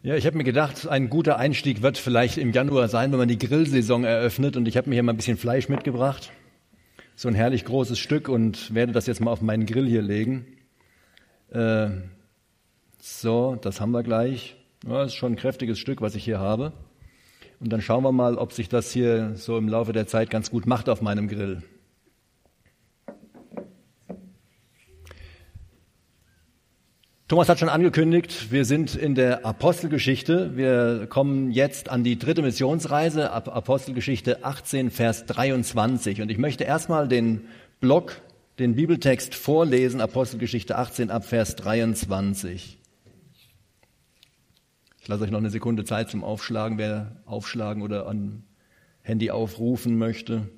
Ja, ich habe mir gedacht, ein guter Einstieg wird vielleicht im Januar sein, wenn man die Grillsaison eröffnet. Und ich habe mir hier mal ein bisschen Fleisch mitgebracht. So ein herrlich großes Stück und werde das jetzt mal auf meinen Grill hier legen. Äh, so, das haben wir gleich. Ja, das ist schon ein kräftiges Stück, was ich hier habe. Und dann schauen wir mal, ob sich das hier so im Laufe der Zeit ganz gut macht auf meinem Grill. Thomas hat schon angekündigt, wir sind in der Apostelgeschichte. Wir kommen jetzt an die dritte Missionsreise, Apostelgeschichte 18, Vers 23. Und ich möchte erstmal den Block, den Bibeltext vorlesen, Apostelgeschichte 18 ab Vers 23. Ich lasse euch noch eine Sekunde Zeit zum Aufschlagen, wer aufschlagen oder an Handy aufrufen möchte.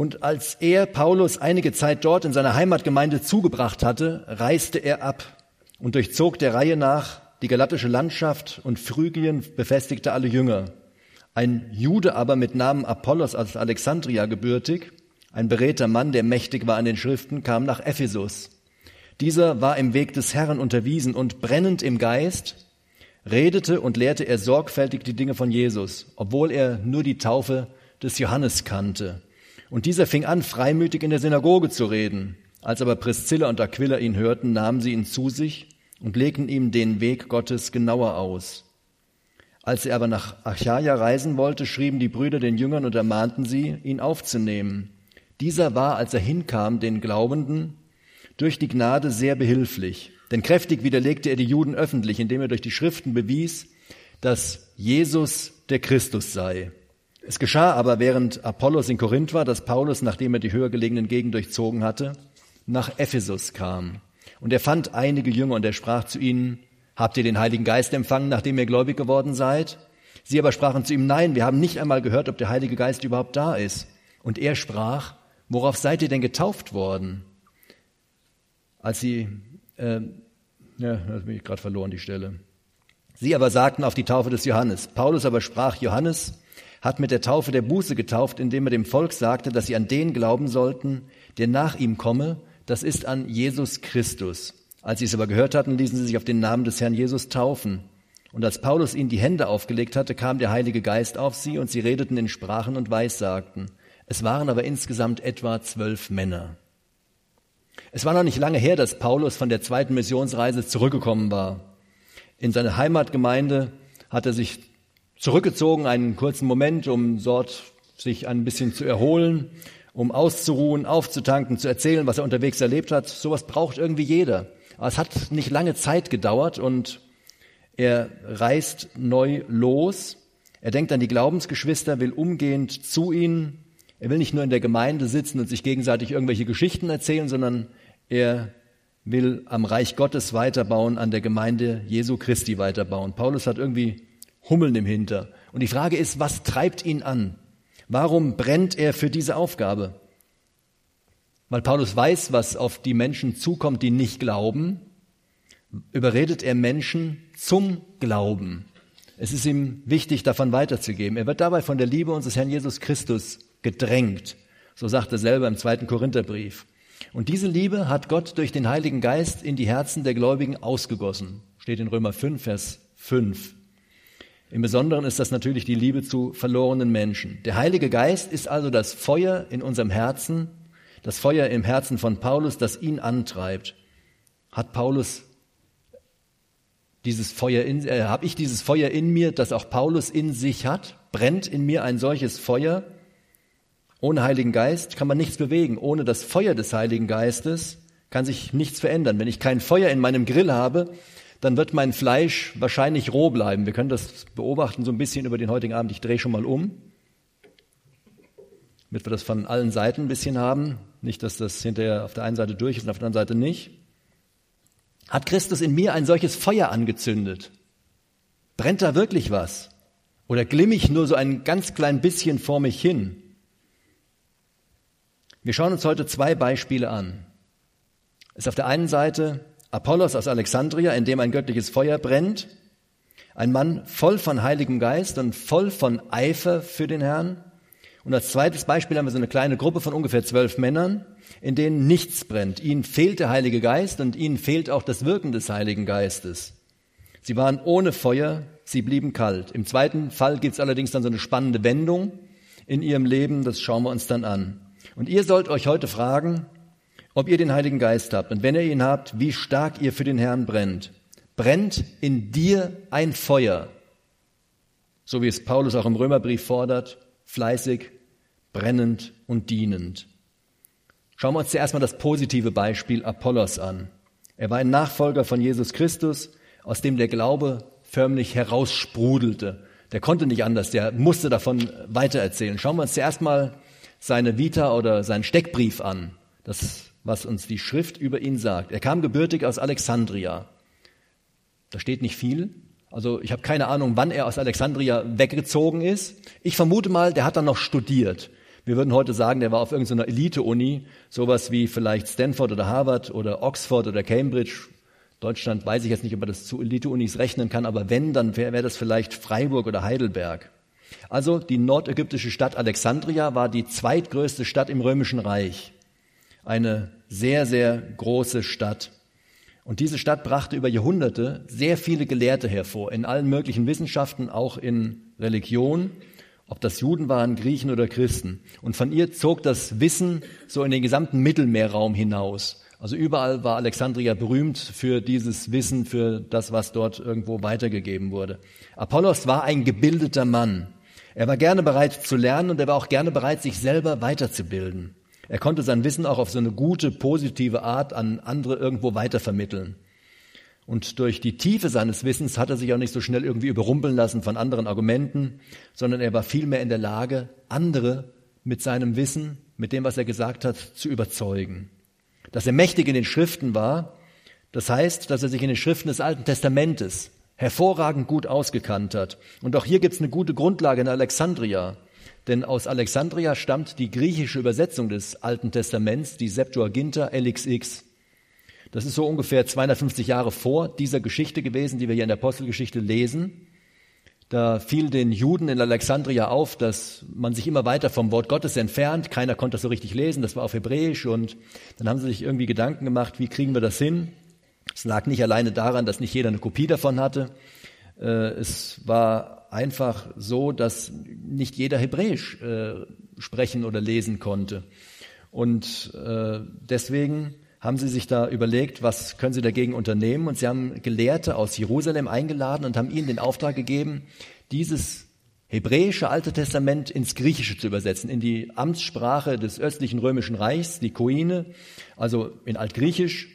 Und als er Paulus einige Zeit dort in seiner Heimatgemeinde zugebracht hatte, reiste er ab und durchzog der Reihe nach die galatische Landschaft und Phrygien befestigte alle Jünger. Ein Jude aber mit Namen Apollos aus Alexandria gebürtig, ein beredter Mann, der mächtig war an den Schriften, kam nach Ephesus. Dieser war im Weg des Herrn unterwiesen und brennend im Geist redete und lehrte er sorgfältig die Dinge von Jesus, obwohl er nur die Taufe des Johannes kannte. Und dieser fing an, freimütig in der Synagoge zu reden. Als aber Priscilla und Aquila ihn hörten, nahmen sie ihn zu sich und legten ihm den Weg Gottes genauer aus. Als er aber nach Achaia reisen wollte, schrieben die Brüder den Jüngern und ermahnten sie, ihn aufzunehmen. Dieser war, als er hinkam, den Glaubenden durch die Gnade sehr behilflich. Denn kräftig widerlegte er die Juden öffentlich, indem er durch die Schriften bewies, dass Jesus der Christus sei. Es geschah aber, während Apollos in Korinth war, dass Paulus, nachdem er die höher gelegenen Gegenden durchzogen hatte, nach Ephesus kam. Und er fand einige Jünger und er sprach zu ihnen, habt ihr den Heiligen Geist empfangen, nachdem ihr gläubig geworden seid? Sie aber sprachen zu ihm, nein, wir haben nicht einmal gehört, ob der Heilige Geist überhaupt da ist. Und er sprach, worauf seid ihr denn getauft worden? Als sie, äh, ja, da bin ich gerade verloren, die Stelle. Sie aber sagten auf die Taufe des Johannes. Paulus aber sprach, Johannes, hat mit der Taufe der Buße getauft, indem er dem Volk sagte, dass sie an den glauben sollten, der nach ihm komme, das ist an Jesus Christus. Als sie es aber gehört hatten, ließen sie sich auf den Namen des Herrn Jesus taufen. Und als Paulus ihnen die Hände aufgelegt hatte, kam der Heilige Geist auf sie und sie redeten in Sprachen und Weissagten. Es waren aber insgesamt etwa zwölf Männer. Es war noch nicht lange her, dass Paulus von der zweiten Missionsreise zurückgekommen war. In seine Heimatgemeinde hat er sich zurückgezogen, einen kurzen Moment, um dort sich ein bisschen zu erholen, um auszuruhen, aufzutanken, zu erzählen, was er unterwegs erlebt hat. Sowas braucht irgendwie jeder. Aber es hat nicht lange Zeit gedauert und er reist neu los. Er denkt an die Glaubensgeschwister, will umgehend zu ihnen. Er will nicht nur in der Gemeinde sitzen und sich gegenseitig irgendwelche Geschichten erzählen, sondern er will am Reich Gottes weiterbauen, an der Gemeinde Jesu Christi weiterbauen. Paulus hat irgendwie Hummeln im Hinter. Und die Frage ist, was treibt ihn an? Warum brennt er für diese Aufgabe? Weil Paulus weiß, was auf die Menschen zukommt, die nicht glauben, überredet er Menschen zum Glauben. Es ist ihm wichtig, davon weiterzugeben. Er wird dabei von der Liebe unseres Herrn Jesus Christus gedrängt. So sagt er selber im zweiten Korintherbrief. Und diese Liebe hat Gott durch den Heiligen Geist in die Herzen der Gläubigen ausgegossen. Steht in Römer 5, Vers 5. Im Besonderen ist das natürlich die Liebe zu verlorenen Menschen. Der Heilige Geist ist also das Feuer in unserem Herzen, das Feuer im Herzen von Paulus, das ihn antreibt. Hat Paulus dieses Feuer in, äh, habe ich dieses Feuer in mir, das auch Paulus in sich hat? Brennt in mir ein solches Feuer? Ohne Heiligen Geist kann man nichts bewegen. Ohne das Feuer des Heiligen Geistes kann sich nichts verändern. Wenn ich kein Feuer in meinem Grill habe, dann wird mein Fleisch wahrscheinlich roh bleiben. Wir können das beobachten so ein bisschen über den heutigen Abend. Ich drehe schon mal um, damit wir das von allen Seiten ein bisschen haben. Nicht, dass das hinterher auf der einen Seite durch ist und auf der anderen Seite nicht. Hat Christus in mir ein solches Feuer angezündet? Brennt da wirklich was? Oder glimm ich nur so ein ganz klein bisschen vor mich hin? Wir schauen uns heute zwei Beispiele an. Es ist auf der einen Seite Apollos aus Alexandria, in dem ein göttliches Feuer brennt, ein Mann voll von Heiligem Geist und voll von Eifer für den Herrn. Und als zweites Beispiel haben wir so eine kleine Gruppe von ungefähr zwölf Männern, in denen nichts brennt. Ihnen fehlt der Heilige Geist und ihnen fehlt auch das Wirken des Heiligen Geistes. Sie waren ohne Feuer, sie blieben kalt. Im zweiten Fall gibt es allerdings dann so eine spannende Wendung in ihrem Leben, das schauen wir uns dann an. Und ihr sollt euch heute fragen, ob ihr den Heiligen Geist habt und wenn ihr ihn habt, wie stark ihr für den Herrn brennt. Brennt in dir ein Feuer, so wie es Paulus auch im Römerbrief fordert, fleißig, brennend und dienend. Schauen wir uns zuerst mal das positive Beispiel Apollos an. Er war ein Nachfolger von Jesus Christus, aus dem der Glaube förmlich heraussprudelte. Der konnte nicht anders, der musste davon weitererzählen. Schauen wir uns zuerst mal seine Vita oder seinen Steckbrief an, das, was uns die Schrift über ihn sagt. Er kam gebürtig aus Alexandria. Da steht nicht viel. Also ich habe keine Ahnung, wann er aus Alexandria weggezogen ist. Ich vermute mal, der hat dann noch studiert. Wir würden heute sagen, der war auf irgendeiner Elite-Uni, sowas wie vielleicht Stanford oder Harvard oder Oxford oder Cambridge. Deutschland weiß ich jetzt nicht, ob man das zu Elite-Unis rechnen kann, aber wenn, dann wäre wär das vielleicht Freiburg oder Heidelberg. Also die nordägyptische Stadt Alexandria war die zweitgrößte Stadt im Römischen Reich. Eine sehr, sehr große Stadt. Und diese Stadt brachte über Jahrhunderte sehr viele Gelehrte hervor, in allen möglichen Wissenschaften, auch in Religion, ob das Juden waren, Griechen oder Christen. Und von ihr zog das Wissen so in den gesamten Mittelmeerraum hinaus. Also überall war Alexandria berühmt für dieses Wissen, für das, was dort irgendwo weitergegeben wurde. Apollos war ein gebildeter Mann. Er war gerne bereit zu lernen und er war auch gerne bereit, sich selber weiterzubilden. Er konnte sein Wissen auch auf so eine gute, positive Art an andere irgendwo weitervermitteln. Und durch die Tiefe seines Wissens hat er sich auch nicht so schnell irgendwie überrumpeln lassen von anderen Argumenten, sondern er war vielmehr in der Lage, andere mit seinem Wissen, mit dem, was er gesagt hat, zu überzeugen. Dass er mächtig in den Schriften war, das heißt, dass er sich in den Schriften des Alten Testamentes hervorragend gut ausgekannt hat. Und auch hier gibt es eine gute Grundlage in Alexandria. Denn aus Alexandria stammt die griechische Übersetzung des Alten Testaments, die Septuaginta LXX. Das ist so ungefähr 250 Jahre vor dieser Geschichte gewesen, die wir hier in der Apostelgeschichte lesen. Da fiel den Juden in Alexandria auf, dass man sich immer weiter vom Wort Gottes entfernt. Keiner konnte das so richtig lesen, das war auf Hebräisch. Und dann haben sie sich irgendwie Gedanken gemacht, wie kriegen wir das hin? Es lag nicht alleine daran, dass nicht jeder eine Kopie davon hatte. Äh, es war einfach so, dass nicht jeder Hebräisch äh, sprechen oder lesen konnte. Und äh, deswegen haben sie sich da überlegt, was können sie dagegen unternehmen. Und sie haben Gelehrte aus Jerusalem eingeladen und haben ihnen den Auftrag gegeben, dieses hebräische Alte Testament ins Griechische zu übersetzen, in die Amtssprache des östlichen römischen Reichs, die Koine, also in Altgriechisch.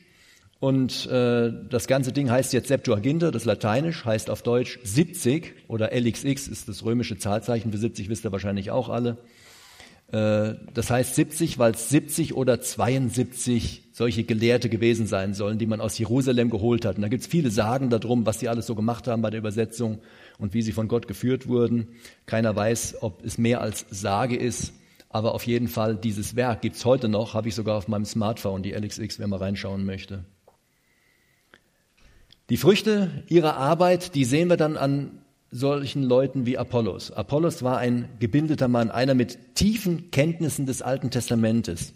Und äh, das ganze Ding heißt jetzt Septuaginta, das Lateinisch heißt auf Deutsch 70 oder LXX ist das römische Zahlzeichen für 70, wisst ihr wahrscheinlich auch alle. Äh, das heißt 70, weil es 70 oder 72 solche Gelehrte gewesen sein sollen, die man aus Jerusalem geholt hat. Und da gibt es viele Sagen darum, was sie alles so gemacht haben bei der Übersetzung und wie sie von Gott geführt wurden. Keiner weiß, ob es mehr als Sage ist, aber auf jeden Fall dieses Werk gibt es heute noch, habe ich sogar auf meinem Smartphone, die LXX, wer mal reinschauen möchte. Die Früchte ihrer Arbeit, die sehen wir dann an solchen Leuten wie Apollos. Apollos war ein gebildeter Mann, einer mit tiefen Kenntnissen des Alten Testamentes.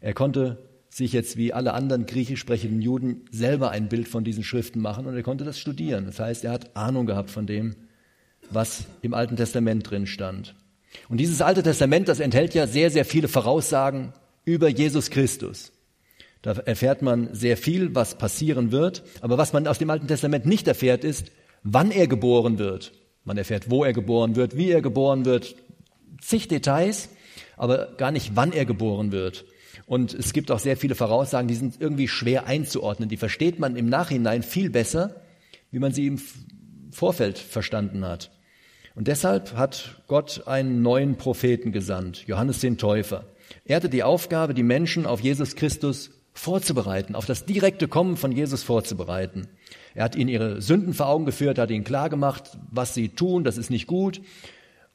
Er konnte sich jetzt wie alle anderen griechisch sprechenden Juden selber ein Bild von diesen Schriften machen und er konnte das studieren. Das heißt, er hat Ahnung gehabt von dem, was im Alten Testament drin stand. Und dieses Alte Testament, das enthält ja sehr, sehr viele Voraussagen über Jesus Christus. Da erfährt man sehr viel, was passieren wird. Aber was man aus dem Alten Testament nicht erfährt, ist, wann er geboren wird. Man erfährt, wo er geboren wird, wie er geboren wird, zig Details, aber gar nicht, wann er geboren wird. Und es gibt auch sehr viele Voraussagen, die sind irgendwie schwer einzuordnen. Die versteht man im Nachhinein viel besser, wie man sie im Vorfeld verstanden hat. Und deshalb hat Gott einen neuen Propheten gesandt, Johannes den Täufer. Er hatte die Aufgabe, die Menschen auf Jesus Christus vorzubereiten, auf das direkte Kommen von Jesus vorzubereiten. Er hat ihnen ihre Sünden vor Augen geführt, hat ihnen klargemacht, was sie tun, das ist nicht gut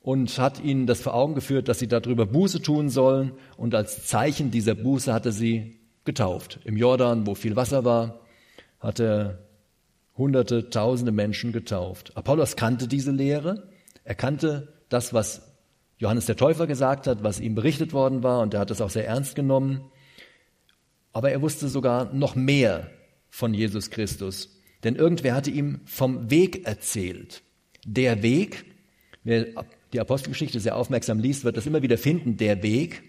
und hat ihnen das vor Augen geführt, dass sie darüber Buße tun sollen und als Zeichen dieser Buße hat er sie getauft. Im Jordan, wo viel Wasser war, hat er hunderte, tausende Menschen getauft. Apollos kannte diese Lehre, er kannte das, was Johannes der Täufer gesagt hat, was ihm berichtet worden war, und er hat es auch sehr ernst genommen. Aber er wusste sogar noch mehr von Jesus Christus, denn irgendwer hatte ihm vom Weg erzählt. Der Weg, wer die Apostelgeschichte sehr aufmerksam liest, wird das immer wieder finden, der Weg.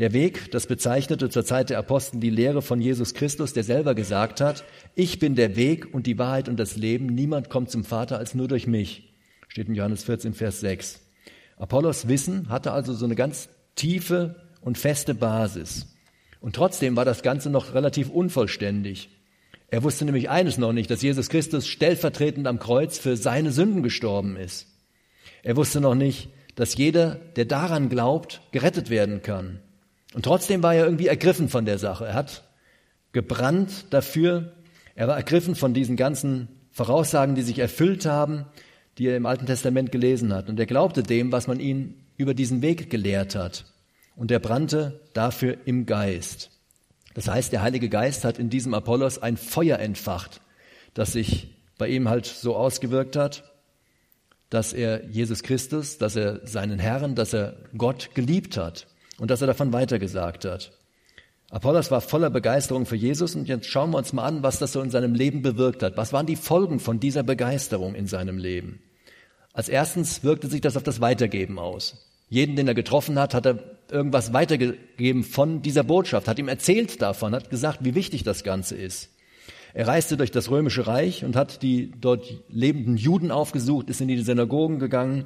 Der Weg, das bezeichnete zur Zeit der Apostel die Lehre von Jesus Christus, der selber gesagt hat, ich bin der Weg und die Wahrheit und das Leben, niemand kommt zum Vater als nur durch mich. Steht in Johannes 14, Vers 6. Apollos Wissen hatte also so eine ganz tiefe und feste Basis. Und trotzdem war das Ganze noch relativ unvollständig. Er wusste nämlich eines noch nicht, dass Jesus Christus stellvertretend am Kreuz für seine Sünden gestorben ist. Er wusste noch nicht, dass jeder, der daran glaubt, gerettet werden kann. Und trotzdem war er irgendwie ergriffen von der Sache. Er hat gebrannt dafür. Er war ergriffen von diesen ganzen Voraussagen, die sich erfüllt haben, die er im Alten Testament gelesen hat. Und er glaubte dem, was man ihn über diesen Weg gelehrt hat. Und er brannte dafür im Geist. Das heißt, der Heilige Geist hat in diesem Apollos ein Feuer entfacht, das sich bei ihm halt so ausgewirkt hat, dass er Jesus Christus, dass er seinen Herrn, dass er Gott geliebt hat und dass er davon weitergesagt hat. Apollos war voller Begeisterung für Jesus und jetzt schauen wir uns mal an, was das so in seinem Leben bewirkt hat. Was waren die Folgen von dieser Begeisterung in seinem Leben? Als erstens wirkte sich das auf das Weitergeben aus. Jeden, den er getroffen hat, hat er irgendwas weitergegeben von dieser Botschaft, hat ihm erzählt davon, hat gesagt, wie wichtig das Ganze ist. Er reiste durch das römische Reich und hat die dort lebenden Juden aufgesucht, ist in die Synagogen gegangen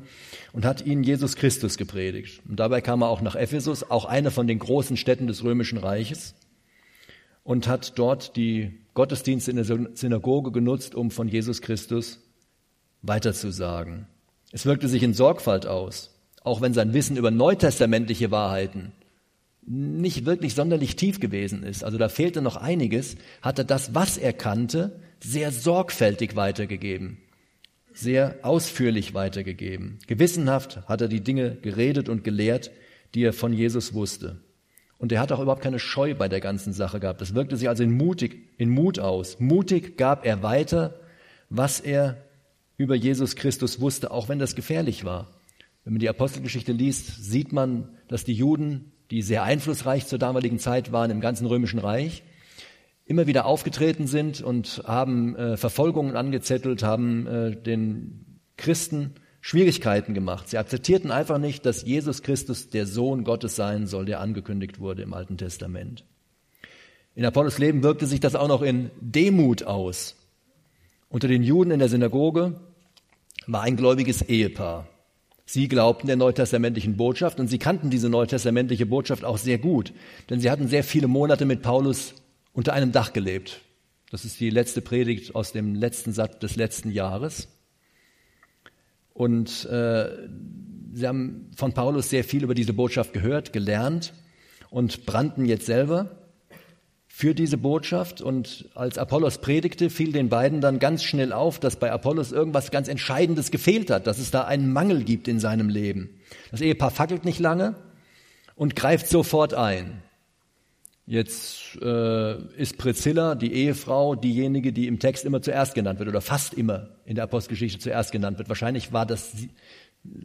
und hat ihnen Jesus Christus gepredigt. Und dabei kam er auch nach Ephesus, auch eine von den großen Städten des römischen Reiches, und hat dort die Gottesdienste in der Synagoge genutzt, um von Jesus Christus weiterzusagen. Es wirkte sich in Sorgfalt aus, auch wenn sein Wissen über neutestamentliche Wahrheiten nicht wirklich sonderlich tief gewesen ist, also da fehlte noch einiges, hat er das, was er kannte, sehr sorgfältig weitergegeben, sehr ausführlich weitergegeben. Gewissenhaft hat er die Dinge geredet und gelehrt, die er von Jesus wusste. Und er hat auch überhaupt keine Scheu bei der ganzen Sache gehabt. Das wirkte sich also in, mutig, in Mut aus. Mutig gab er weiter, was er über Jesus Christus wusste, auch wenn das gefährlich war. Wenn man die Apostelgeschichte liest, sieht man, dass die Juden die sehr einflussreich zur damaligen Zeit waren im ganzen römischen Reich, immer wieder aufgetreten sind und haben äh, Verfolgungen angezettelt, haben äh, den Christen Schwierigkeiten gemacht. Sie akzeptierten einfach nicht, dass Jesus Christus der Sohn Gottes sein soll, der angekündigt wurde im Alten Testament. In Apollos Leben wirkte sich das auch noch in Demut aus. Unter den Juden in der Synagoge war ein gläubiges Ehepaar. Sie glaubten der neutestamentlichen Botschaft und sie kannten diese neutestamentliche Botschaft auch sehr gut, denn sie hatten sehr viele Monate mit Paulus unter einem Dach gelebt. Das ist die letzte Predigt aus dem letzten Satz des letzten Jahres. Und äh, sie haben von Paulus sehr viel über diese Botschaft gehört, gelernt und brannten jetzt selber für diese Botschaft. Und als Apollos predigte, fiel den beiden dann ganz schnell auf, dass bei Apollos irgendwas ganz Entscheidendes gefehlt hat, dass es da einen Mangel gibt in seinem Leben. Das Ehepaar fackelt nicht lange und greift sofort ein. Jetzt äh, ist Priscilla, die Ehefrau, diejenige, die im Text immer zuerst genannt wird oder fast immer in der Apostelgeschichte zuerst genannt wird. Wahrscheinlich war das sie,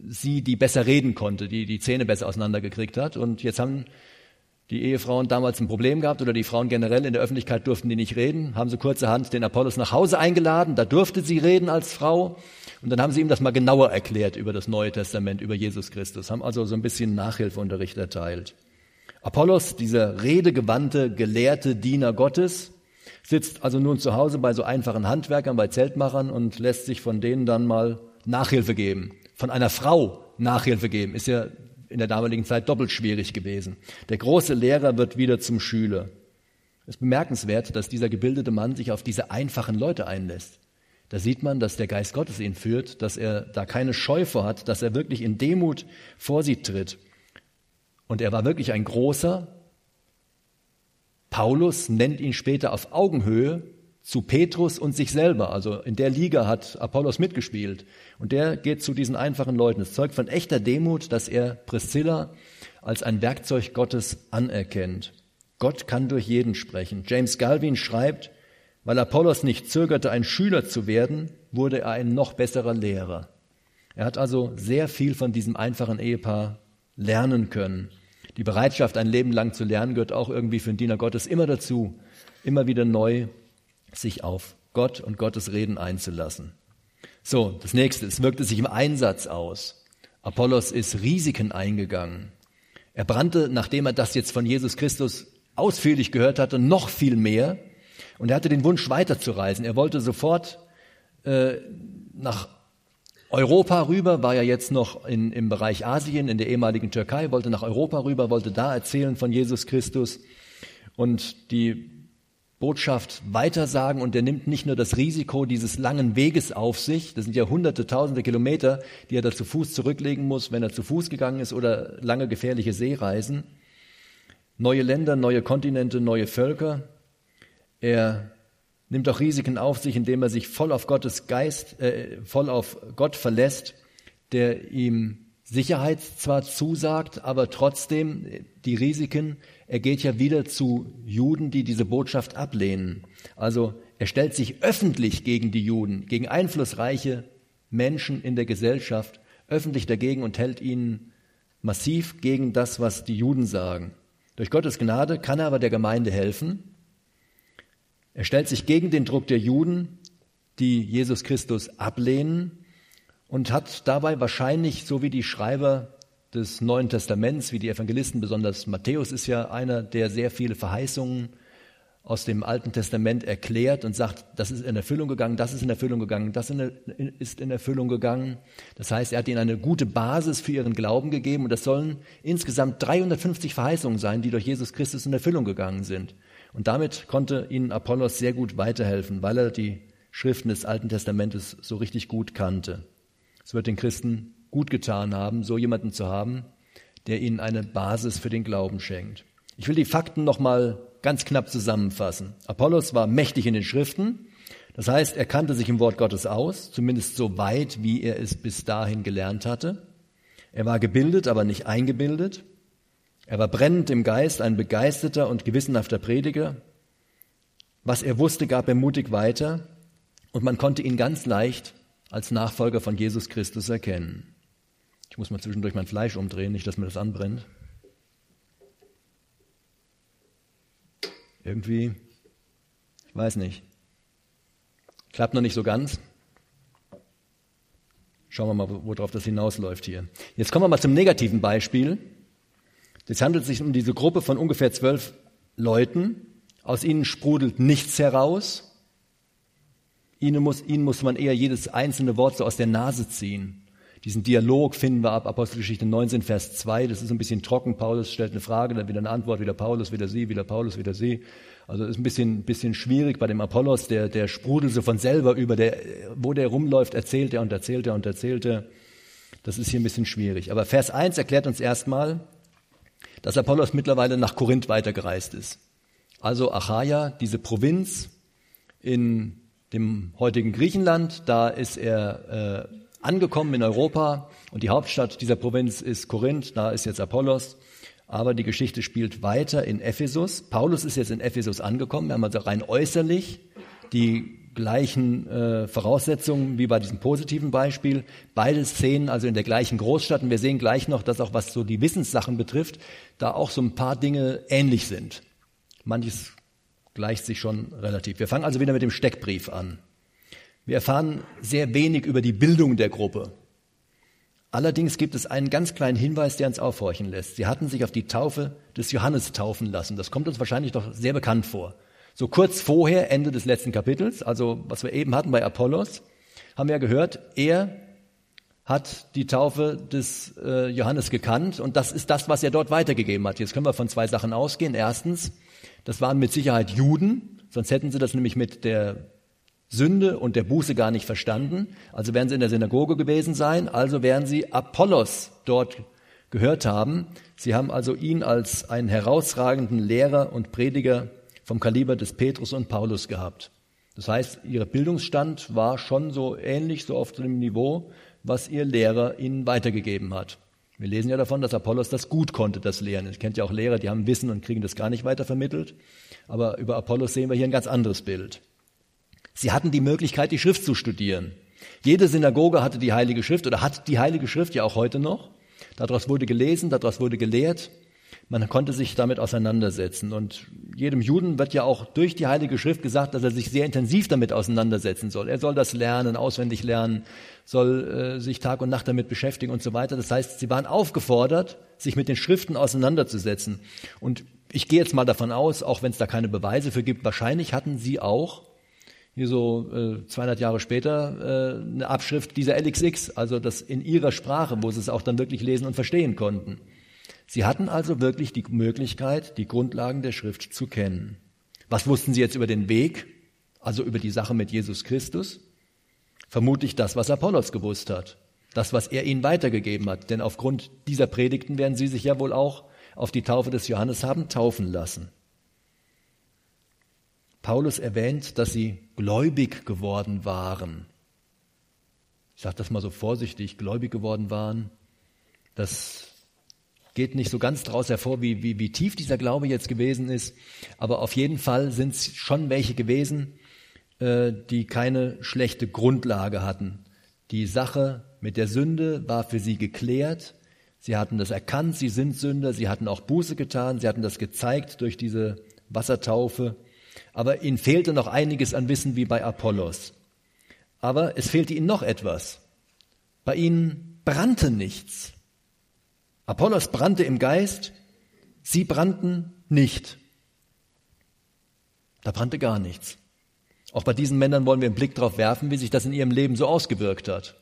sie die besser reden konnte, die die Zähne besser auseinandergekriegt hat. Und jetzt haben die Ehefrauen damals ein Problem gehabt oder die Frauen generell in der Öffentlichkeit durften die nicht reden, haben sie kurzerhand den Apollos nach Hause eingeladen, da durfte sie reden als Frau und dann haben sie ihm das mal genauer erklärt über das Neue Testament, über Jesus Christus, haben also so ein bisschen Nachhilfeunterricht erteilt. Apollos, dieser redegewandte, gelehrte Diener Gottes, sitzt also nun zu Hause bei so einfachen Handwerkern, bei Zeltmachern und lässt sich von denen dann mal Nachhilfe geben. Von einer Frau Nachhilfe geben, ist ja in der damaligen Zeit doppelt schwierig gewesen. Der große Lehrer wird wieder zum Schüler. Es ist bemerkenswert, dass dieser gebildete Mann sich auf diese einfachen Leute einlässt. Da sieht man, dass der Geist Gottes ihn führt, dass er da keine Scheu vor hat, dass er wirklich in Demut vor sie tritt. Und er war wirklich ein großer. Paulus nennt ihn später auf Augenhöhe zu Petrus und sich selber. Also in der Liga hat Apollos mitgespielt. Und der geht zu diesen einfachen Leuten. Es zeugt von echter Demut, dass er Priscilla als ein Werkzeug Gottes anerkennt. Gott kann durch jeden sprechen. James Galvin schreibt, weil Apollos nicht zögerte, ein Schüler zu werden, wurde er ein noch besserer Lehrer. Er hat also sehr viel von diesem einfachen Ehepaar lernen können. Die Bereitschaft, ein Leben lang zu lernen, gehört auch irgendwie für den Diener Gottes immer dazu, immer wieder neu sich auf Gott und Gottes Reden einzulassen. So, das nächste, es wirkte sich im Einsatz aus. Apollos ist Risiken eingegangen. Er brannte, nachdem er das jetzt von Jesus Christus ausführlich gehört hatte, noch viel mehr. Und er hatte den Wunsch, weiterzureisen. Er wollte sofort äh, nach Europa rüber, war ja jetzt noch in, im Bereich Asien, in der ehemaligen Türkei, wollte nach Europa rüber, wollte da erzählen von Jesus Christus und die Botschaft weitersagen. Und er nimmt nicht nur das Risiko dieses langen Weges auf sich, das sind ja hunderte, tausende Kilometer, die er da zu Fuß zurücklegen muss, wenn er zu Fuß gegangen ist oder lange gefährliche Seereisen. Neue Länder, neue Kontinente, neue Völker. Er nimmt auch Risiken auf sich, indem er sich voll auf Gottes Geist, äh, voll auf Gott verlässt, der ihm Sicherheit zwar zusagt, aber trotzdem die Risiken, er geht ja wieder zu Juden, die diese Botschaft ablehnen. Also er stellt sich öffentlich gegen die Juden, gegen einflussreiche Menschen in der Gesellschaft, öffentlich dagegen und hält ihnen massiv gegen das, was die Juden sagen. Durch Gottes Gnade kann er aber der Gemeinde helfen er stellt sich gegen den Druck der Juden, die Jesus Christus ablehnen und hat dabei wahrscheinlich, so wie die Schreiber des Neuen Testaments, wie die Evangelisten, besonders Matthäus ist ja einer, der sehr viele Verheißungen aus dem Alten Testament erklärt und sagt, das ist in Erfüllung gegangen, das ist in Erfüllung gegangen, das ist in Erfüllung gegangen. Das heißt, er hat ihnen eine gute Basis für ihren Glauben gegeben und das sollen insgesamt 350 Verheißungen sein, die durch Jesus Christus in Erfüllung gegangen sind. Und damit konnte ihnen Apollos sehr gut weiterhelfen, weil er die Schriften des Alten Testamentes so richtig gut kannte. Es wird den Christen gut getan haben, so jemanden zu haben, der ihnen eine Basis für den Glauben schenkt. Ich will die Fakten nochmal ganz knapp zusammenfassen. Apollos war mächtig in den Schriften. Das heißt, er kannte sich im Wort Gottes aus, zumindest so weit, wie er es bis dahin gelernt hatte. Er war gebildet, aber nicht eingebildet. Er war brennend im Geist, ein begeisterter und gewissenhafter Prediger. Was er wusste, gab er mutig weiter und man konnte ihn ganz leicht als Nachfolger von Jesus Christus erkennen. Ich muss mal zwischendurch mein Fleisch umdrehen, nicht, dass mir das anbrennt. Irgendwie, ich weiß nicht. Klappt noch nicht so ganz. Schauen wir mal, worauf das hinausläuft hier. Jetzt kommen wir mal zum negativen Beispiel. Es handelt sich um diese Gruppe von ungefähr zwölf Leuten. Aus ihnen sprudelt nichts heraus. Ihnen muss, ihnen muss man eher jedes einzelne Wort so aus der Nase ziehen. Diesen Dialog finden wir ab Apostelgeschichte 19, Vers 2. Das ist ein bisschen trocken. Paulus stellt eine Frage, dann wieder eine Antwort, wieder Paulus, wieder sie, wieder Paulus, wieder sie. Also ist ein bisschen, bisschen schwierig bei dem Apollos. Der, der sprudelt so von selber über. Der, wo der rumläuft, erzählt er und erzählt er und erzählt er. Das ist hier ein bisschen schwierig. Aber Vers 1 erklärt uns erstmal, dass Apollos mittlerweile nach Korinth weitergereist ist. Also Achaia, diese Provinz in dem heutigen Griechenland, da ist er äh, angekommen in Europa und die Hauptstadt dieser Provinz ist Korinth, da ist jetzt Apollos. Aber die Geschichte spielt weiter in Ephesus. Paulus ist jetzt in Ephesus angekommen. Wir haben also rein äußerlich die gleichen äh, Voraussetzungen wie bei diesem positiven Beispiel. Beide Szenen also in der gleichen Großstadt. Und wir sehen gleich noch, dass auch was so die Wissenssachen betrifft, da auch so ein paar Dinge ähnlich sind. Manches gleicht sich schon relativ. Wir fangen also wieder mit dem Steckbrief an. Wir erfahren sehr wenig über die Bildung der Gruppe. Allerdings gibt es einen ganz kleinen Hinweis, der uns aufhorchen lässt. Sie hatten sich auf die Taufe des Johannes taufen lassen. Das kommt uns wahrscheinlich doch sehr bekannt vor. So kurz vorher, Ende des letzten Kapitels, also was wir eben hatten bei Apollos, haben wir gehört, er hat die Taufe des äh, Johannes gekannt und das ist das, was er dort weitergegeben hat. Jetzt können wir von zwei Sachen ausgehen. Erstens, das waren mit Sicherheit Juden, sonst hätten sie das nämlich mit der Sünde und der Buße gar nicht verstanden. Also werden sie in der Synagoge gewesen sein, also werden sie Apollos dort gehört haben. Sie haben also ihn als einen herausragenden Lehrer und Prediger vom Kaliber des Petrus und Paulus gehabt. Das heißt, ihr Bildungsstand war schon so ähnlich, so auf dem Niveau, was ihr Lehrer ihnen weitergegeben hat. Wir lesen ja davon, dass Apollos das gut konnte, das Lehren. Ihr kennt ja auch Lehrer, die haben Wissen und kriegen das gar nicht weiter vermittelt. Aber über Apollos sehen wir hier ein ganz anderes Bild. Sie hatten die Möglichkeit, die Schrift zu studieren. Jede Synagoge hatte die Heilige Schrift oder hat die Heilige Schrift ja auch heute noch. Daraus wurde gelesen, daraus wurde gelehrt. Man konnte sich damit auseinandersetzen. Und jedem Juden wird ja auch durch die Heilige Schrift gesagt, dass er sich sehr intensiv damit auseinandersetzen soll. Er soll das lernen, auswendig lernen, soll äh, sich Tag und Nacht damit beschäftigen und so weiter. Das heißt, sie waren aufgefordert, sich mit den Schriften auseinanderzusetzen. Und ich gehe jetzt mal davon aus, auch wenn es da keine Beweise für gibt, wahrscheinlich hatten sie auch hier so äh, 200 Jahre später äh, eine Abschrift dieser LXX, also das in ihrer Sprache, wo sie es auch dann wirklich lesen und verstehen konnten. Sie hatten also wirklich die Möglichkeit, die Grundlagen der Schrift zu kennen. Was wussten sie jetzt über den Weg, also über die Sache mit Jesus Christus? Vermutlich das, was Apollos gewusst hat, das, was er ihnen weitergegeben hat. Denn aufgrund dieser Predigten werden sie sich ja wohl auch auf die Taufe des Johannes haben taufen lassen. Paulus erwähnt, dass sie gläubig geworden waren. Ich sage das mal so vorsichtig, gläubig geworden waren. Das geht nicht so ganz daraus hervor, wie, wie, wie tief dieser Glaube jetzt gewesen ist. Aber auf jeden Fall sind es schon welche gewesen, äh, die keine schlechte Grundlage hatten. Die Sache mit der Sünde war für sie geklärt. Sie hatten das erkannt, sie sind Sünder. Sie hatten auch Buße getan. Sie hatten das gezeigt durch diese Wassertaufe. Aber ihnen fehlte noch einiges an Wissen wie bei Apollos. Aber es fehlte ihnen noch etwas. Bei ihnen brannte nichts. Apollos brannte im Geist, sie brannten nicht. Da brannte gar nichts. Auch bei diesen Männern wollen wir einen Blick darauf werfen, wie sich das in ihrem Leben so ausgewirkt hat.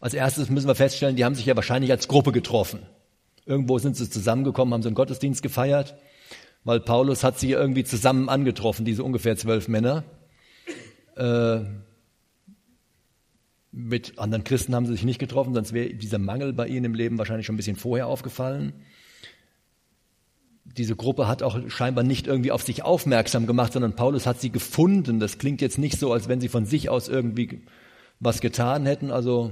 Als erstes müssen wir feststellen, die haben sich ja wahrscheinlich als Gruppe getroffen. Irgendwo sind sie zusammengekommen, haben so einen Gottesdienst gefeiert, weil Paulus hat sie irgendwie zusammen angetroffen, diese ungefähr zwölf Männer. Äh, mit anderen Christen haben sie sich nicht getroffen, sonst wäre dieser Mangel bei ihnen im Leben wahrscheinlich schon ein bisschen vorher aufgefallen. Diese Gruppe hat auch scheinbar nicht irgendwie auf sich aufmerksam gemacht, sondern Paulus hat sie gefunden. Das klingt jetzt nicht so, als wenn sie von sich aus irgendwie was getan hätten. Also,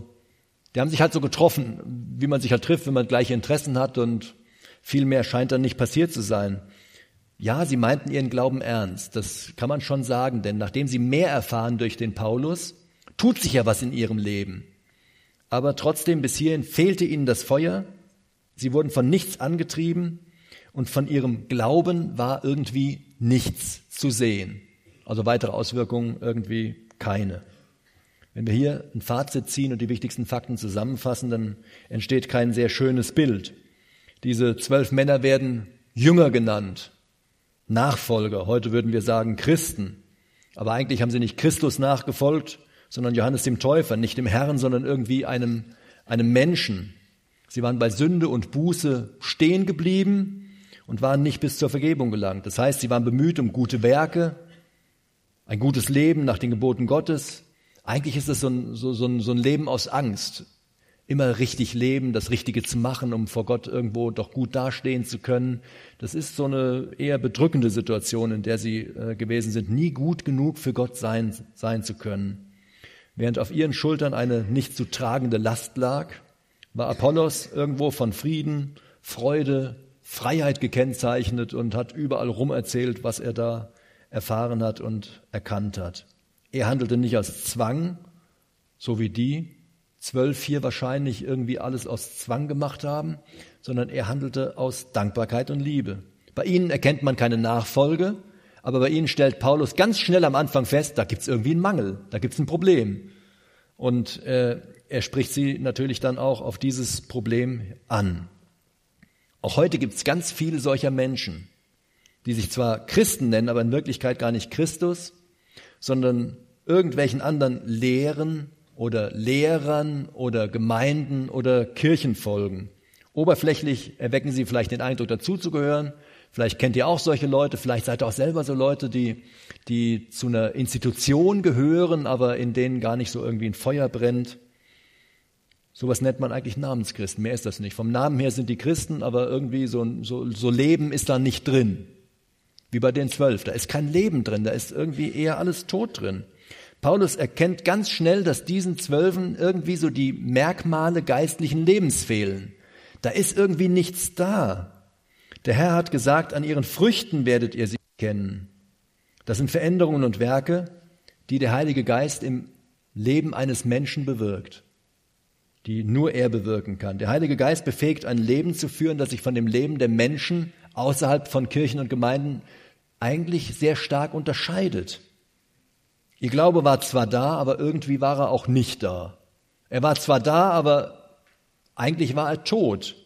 die haben sich halt so getroffen, wie man sich halt trifft, wenn man gleiche Interessen hat und viel mehr scheint dann nicht passiert zu sein. Ja, sie meinten ihren Glauben ernst. Das kann man schon sagen, denn nachdem sie mehr erfahren durch den Paulus, tut sich ja was in ihrem Leben. Aber trotzdem, bis hierhin fehlte ihnen das Feuer. Sie wurden von nichts angetrieben und von ihrem Glauben war irgendwie nichts zu sehen. Also weitere Auswirkungen irgendwie keine. Wenn wir hier ein Fazit ziehen und die wichtigsten Fakten zusammenfassen, dann entsteht kein sehr schönes Bild. Diese zwölf Männer werden Jünger genannt, Nachfolger. Heute würden wir sagen Christen. Aber eigentlich haben sie nicht Christus nachgefolgt, sondern Johannes dem Täufer, nicht dem Herrn, sondern irgendwie einem, einem Menschen. Sie waren bei Sünde und Buße stehen geblieben und waren nicht bis zur Vergebung gelangt. Das heißt, sie waren bemüht um gute Werke, ein gutes Leben nach den Geboten Gottes. Eigentlich ist es so ein, so, so, ein, so ein Leben aus Angst. Immer richtig leben, das Richtige zu machen, um vor Gott irgendwo doch gut dastehen zu können. Das ist so eine eher bedrückende Situation, in der sie äh, gewesen sind, nie gut genug für Gott sein, sein zu können. Während auf ihren Schultern eine nicht zu tragende Last lag, war Apollos irgendwo von Frieden, Freude, Freiheit gekennzeichnet und hat überall rum erzählt, was er da erfahren hat und erkannt hat. Er handelte nicht aus Zwang, so wie die zwölf hier wahrscheinlich irgendwie alles aus Zwang gemacht haben, sondern er handelte aus Dankbarkeit und Liebe. Bei ihnen erkennt man keine Nachfolge, aber bei ihnen stellt Paulus ganz schnell am Anfang fest, da gibt es irgendwie einen Mangel, da gibt es ein Problem. Und äh, er spricht sie natürlich dann auch auf dieses Problem an. Auch heute gibt es ganz viele solcher Menschen, die sich zwar Christen nennen, aber in Wirklichkeit gar nicht Christus, sondern irgendwelchen anderen Lehren oder Lehrern oder Gemeinden oder Kirchen folgen. Oberflächlich erwecken sie vielleicht den Eindruck, dazuzugehören, Vielleicht kennt ihr auch solche Leute, vielleicht seid ihr auch selber so Leute, die, die zu einer Institution gehören, aber in denen gar nicht so irgendwie ein Feuer brennt. Sowas nennt man eigentlich Namenschristen. Mehr ist das nicht. Vom Namen her sind die Christen, aber irgendwie so, so, so Leben ist da nicht drin. Wie bei den zwölf. Da ist kein Leben drin. Da ist irgendwie eher alles tot drin. Paulus erkennt ganz schnell, dass diesen Zwölfen irgendwie so die Merkmale geistlichen Lebens fehlen. Da ist irgendwie nichts da. Der Herr hat gesagt, an ihren Früchten werdet ihr sie kennen. Das sind Veränderungen und Werke, die der Heilige Geist im Leben eines Menschen bewirkt, die nur er bewirken kann. Der Heilige Geist befähigt, ein Leben zu führen, das sich von dem Leben der Menschen außerhalb von Kirchen und Gemeinden eigentlich sehr stark unterscheidet. Ihr Glaube war zwar da, aber irgendwie war er auch nicht da. Er war zwar da, aber eigentlich war er tot.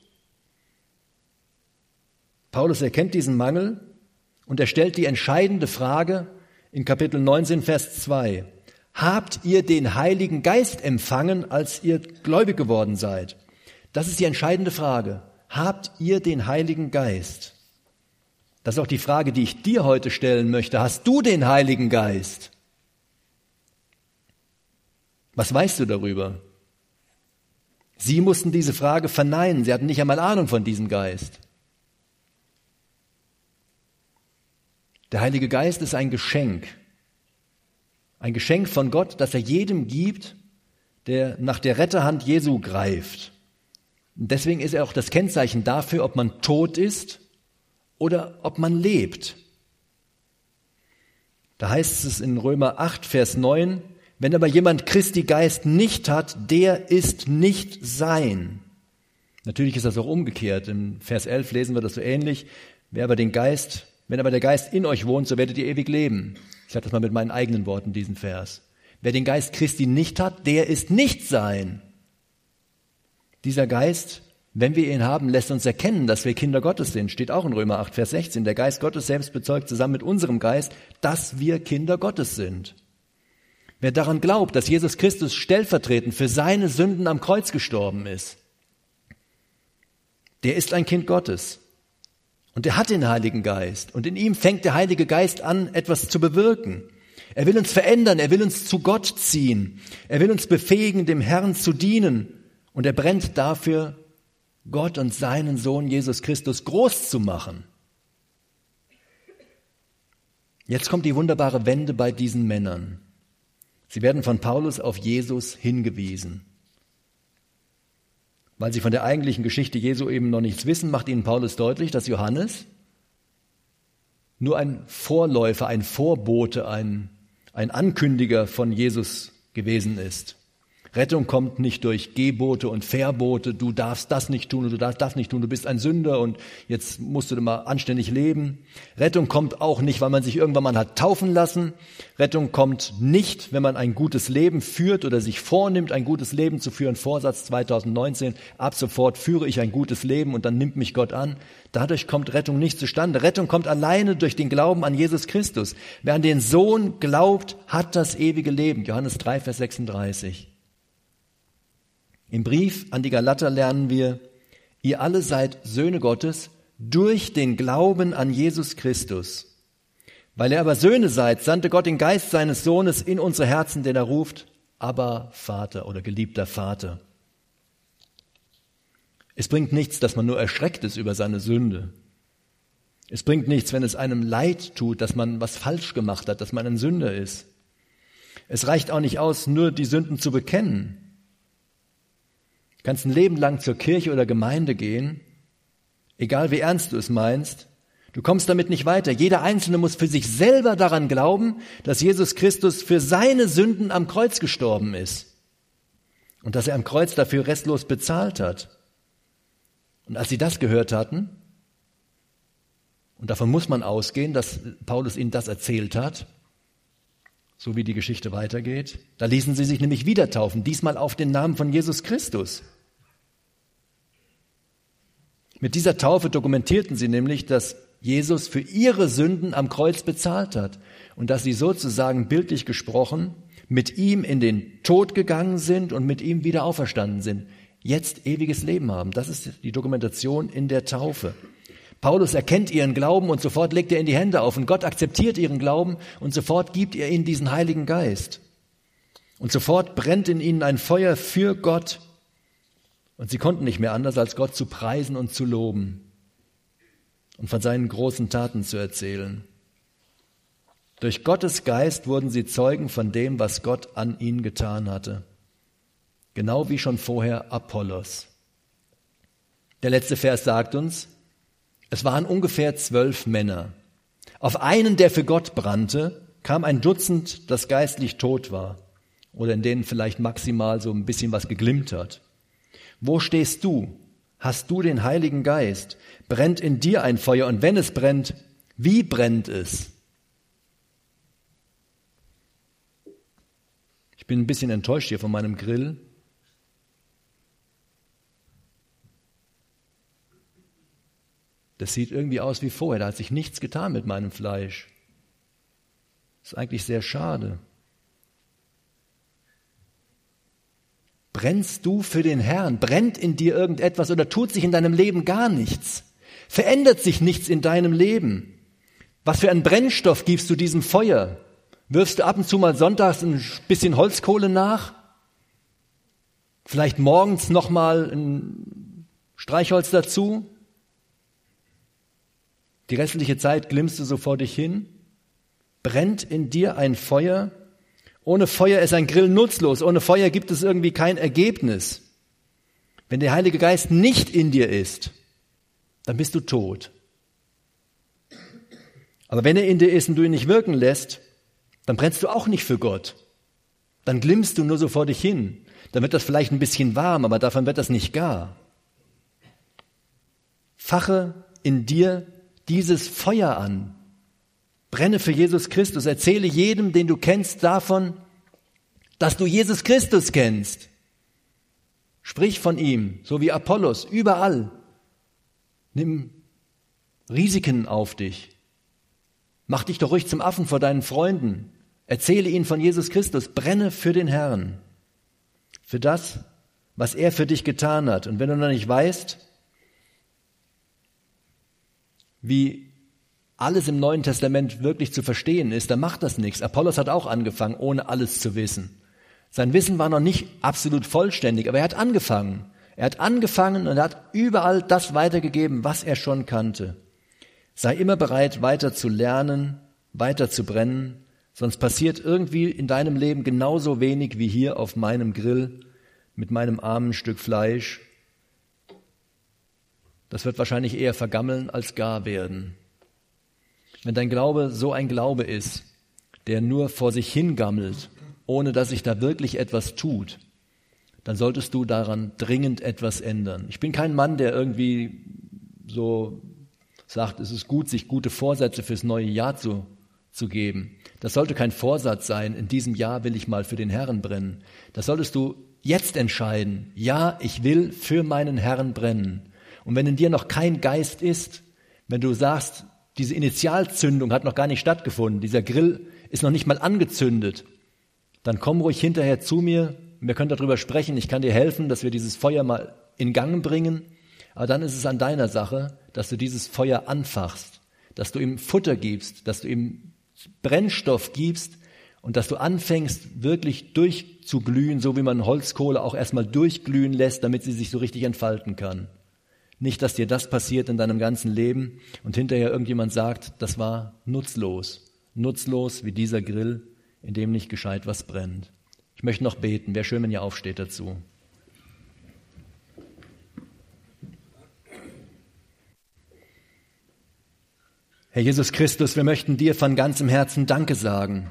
Paulus erkennt diesen Mangel und er stellt die entscheidende Frage in Kapitel 19, Vers 2. Habt ihr den Heiligen Geist empfangen, als ihr gläubig geworden seid? Das ist die entscheidende Frage. Habt ihr den Heiligen Geist? Das ist auch die Frage, die ich dir heute stellen möchte. Hast du den Heiligen Geist? Was weißt du darüber? Sie mussten diese Frage verneinen. Sie hatten nicht einmal Ahnung von diesem Geist. Der Heilige Geist ist ein Geschenk. Ein Geschenk von Gott, das er jedem gibt, der nach der Retterhand Jesu greift. Und deswegen ist er auch das Kennzeichen dafür, ob man tot ist oder ob man lebt. Da heißt es in Römer 8, Vers 9, wenn aber jemand Christi Geist nicht hat, der ist nicht sein. Natürlich ist das auch umgekehrt. In Vers 11 lesen wir das so ähnlich. Wer aber den Geist wenn aber der Geist in euch wohnt, so werdet ihr ewig leben. Ich sage das mal mit meinen eigenen Worten, diesen Vers. Wer den Geist Christi nicht hat, der ist nicht sein. Dieser Geist, wenn wir ihn haben, lässt uns erkennen, dass wir Kinder Gottes sind. Steht auch in Römer 8, Vers 16. Der Geist Gottes selbst bezeugt zusammen mit unserem Geist, dass wir Kinder Gottes sind. Wer daran glaubt, dass Jesus Christus stellvertretend für seine Sünden am Kreuz gestorben ist, der ist ein Kind Gottes. Und er hat den Heiligen Geist. Und in ihm fängt der Heilige Geist an, etwas zu bewirken. Er will uns verändern, er will uns zu Gott ziehen. Er will uns befähigen, dem Herrn zu dienen. Und er brennt dafür, Gott und seinen Sohn Jesus Christus groß zu machen. Jetzt kommt die wunderbare Wende bei diesen Männern. Sie werden von Paulus auf Jesus hingewiesen. Weil sie von der eigentlichen Geschichte Jesu eben noch nichts wissen, macht ihnen Paulus deutlich, dass Johannes nur ein Vorläufer, ein Vorbote, ein, ein Ankündiger von Jesus gewesen ist. Rettung kommt nicht durch Gebote und Verbote, du darfst das nicht tun und du darfst das nicht tun, du bist ein Sünder und jetzt musst du mal anständig leben. Rettung kommt auch nicht, weil man sich irgendwann mal hat taufen lassen. Rettung kommt nicht, wenn man ein gutes Leben führt oder sich vornimmt, ein gutes Leben zu führen. Vorsatz 2019, ab sofort führe ich ein gutes Leben und dann nimmt mich Gott an. Dadurch kommt Rettung nicht zustande. Rettung kommt alleine durch den Glauben an Jesus Christus. Wer an den Sohn glaubt, hat das ewige Leben. Johannes 3, Vers 36. Im Brief an die Galater lernen wir, ihr alle seid Söhne Gottes durch den Glauben an Jesus Christus. Weil ihr aber Söhne seid, sandte Gott den Geist seines Sohnes in unsere Herzen, den er ruft, aber Vater oder geliebter Vater. Es bringt nichts, dass man nur erschreckt ist über seine Sünde. Es bringt nichts, wenn es einem leid tut, dass man was falsch gemacht hat, dass man ein Sünder ist. Es reicht auch nicht aus, nur die Sünden zu bekennen. Kannst ein Leben lang zur Kirche oder Gemeinde gehen, egal wie ernst du es meinst. Du kommst damit nicht weiter. Jeder Einzelne muss für sich selber daran glauben, dass Jesus Christus für seine Sünden am Kreuz gestorben ist und dass er am Kreuz dafür restlos bezahlt hat. Und als sie das gehört hatten, und davon muss man ausgehen, dass Paulus ihnen das erzählt hat, so wie die Geschichte weitergeht. Da ließen sie sich nämlich wieder taufen, diesmal auf den Namen von Jesus Christus. Mit dieser Taufe dokumentierten sie nämlich, dass Jesus für ihre Sünden am Kreuz bezahlt hat und dass sie sozusagen bildlich gesprochen mit ihm in den Tod gegangen sind und mit ihm wieder auferstanden sind, jetzt ewiges Leben haben. Das ist die Dokumentation in der Taufe. Paulus erkennt ihren Glauben und sofort legt er in die Hände auf und Gott akzeptiert ihren Glauben und sofort gibt er ihnen diesen Heiligen Geist. Und sofort brennt in ihnen ein Feuer für Gott und sie konnten nicht mehr anders, als Gott zu preisen und zu loben und von seinen großen Taten zu erzählen. Durch Gottes Geist wurden sie Zeugen von dem, was Gott an ihnen getan hatte. Genau wie schon vorher Apollos. Der letzte Vers sagt uns, es waren ungefähr zwölf Männer. Auf einen, der für Gott brannte, kam ein Dutzend, das geistlich tot war. oder in denen vielleicht maximal so ein bisschen was geglimmt hat. Wo stehst du? Hast du den Heiligen Geist? Brennt in dir ein Feuer? Und wenn es brennt, wie brennt es? Ich bin ein bisschen enttäuscht hier von meinem Grill. Das sieht irgendwie aus wie vorher. Da hat sich nichts getan mit meinem Fleisch. Das ist eigentlich sehr schade. Brennst du für den Herrn? Brennt in dir irgendetwas oder tut sich in deinem Leben gar nichts? Verändert sich nichts in deinem Leben? Was für einen Brennstoff gibst du diesem Feuer? Wirfst du ab und zu mal sonntags ein bisschen Holzkohle nach? Vielleicht morgens nochmal ein Streichholz dazu? Die restliche Zeit glimmst du so vor dich hin? Brennt in dir ein Feuer? Ohne Feuer ist ein Grill nutzlos. Ohne Feuer gibt es irgendwie kein Ergebnis. Wenn der Heilige Geist nicht in dir ist, dann bist du tot. Aber wenn er in dir ist und du ihn nicht wirken lässt, dann brennst du auch nicht für Gott. Dann glimmst du nur so vor dich hin. Dann wird das vielleicht ein bisschen warm, aber davon wird das nicht gar. Fache in dir dieses Feuer an, Brenne für Jesus Christus. Erzähle jedem, den du kennst, davon, dass du Jesus Christus kennst. Sprich von ihm, so wie Apollos, überall. Nimm Risiken auf dich. Mach dich doch ruhig zum Affen vor deinen Freunden. Erzähle ihnen von Jesus Christus. Brenne für den Herrn. Für das, was er für dich getan hat. Und wenn du noch nicht weißt, wie alles im Neuen Testament wirklich zu verstehen ist, dann macht das nichts. Apollos hat auch angefangen, ohne alles zu wissen. Sein Wissen war noch nicht absolut vollständig, aber er hat angefangen. Er hat angefangen und hat überall das weitergegeben, was er schon kannte. Sei immer bereit, weiter zu lernen, weiter zu brennen, sonst passiert irgendwie in deinem Leben genauso wenig wie hier auf meinem Grill mit meinem armen Stück Fleisch. Das wird wahrscheinlich eher vergammeln als gar werden. Wenn dein Glaube so ein Glaube ist, der nur vor sich hingammelt, ohne dass sich da wirklich etwas tut, dann solltest du daran dringend etwas ändern. Ich bin kein Mann, der irgendwie so sagt, es ist gut, sich gute Vorsätze fürs neue Jahr zu, zu geben. Das sollte kein Vorsatz sein, in diesem Jahr will ich mal für den Herrn brennen. Das solltest du jetzt entscheiden. Ja, ich will für meinen Herrn brennen. Und wenn in dir noch kein Geist ist, wenn du sagst, diese Initialzündung hat noch gar nicht stattgefunden. Dieser Grill ist noch nicht mal angezündet. Dann komm ruhig hinterher zu mir. Wir können darüber sprechen. Ich kann dir helfen, dass wir dieses Feuer mal in Gang bringen. Aber dann ist es an deiner Sache, dass du dieses Feuer anfachst, dass du ihm Futter gibst, dass du ihm Brennstoff gibst und dass du anfängst, wirklich durchzuglühen, so wie man Holzkohle auch erstmal durchglühen lässt, damit sie sich so richtig entfalten kann. Nicht, dass dir das passiert in deinem ganzen Leben und hinterher irgendjemand sagt, das war nutzlos. Nutzlos wie dieser Grill, in dem nicht gescheit was brennt. Ich möchte noch beten. Wäre schön, wenn ihr aufsteht dazu. Herr Jesus Christus, wir möchten dir von ganzem Herzen Danke sagen.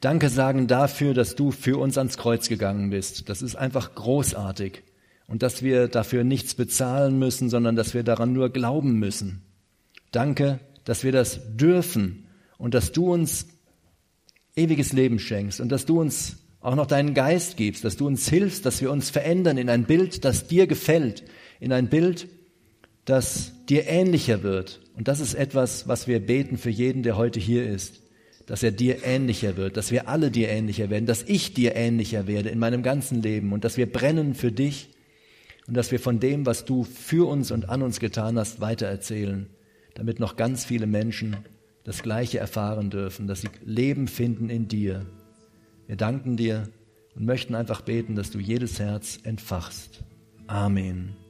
Danke sagen dafür, dass du für uns ans Kreuz gegangen bist. Das ist einfach großartig und dass wir dafür nichts bezahlen müssen, sondern dass wir daran nur glauben müssen. Danke, dass wir das dürfen und dass du uns ewiges Leben schenkst und dass du uns auch noch deinen Geist gibst, dass du uns hilfst, dass wir uns verändern in ein Bild, das dir gefällt, in ein Bild, das dir ähnlicher wird. Und das ist etwas, was wir beten für jeden, der heute hier ist, dass er dir ähnlicher wird, dass wir alle dir ähnlicher werden, dass ich dir ähnlicher werde in meinem ganzen Leben und dass wir brennen für dich und dass wir von dem, was du für uns und an uns getan hast, weitererzählen, damit noch ganz viele Menschen das Gleiche erfahren dürfen, dass sie Leben finden in dir. Wir danken dir und möchten einfach beten, dass du jedes Herz entfachst. Amen.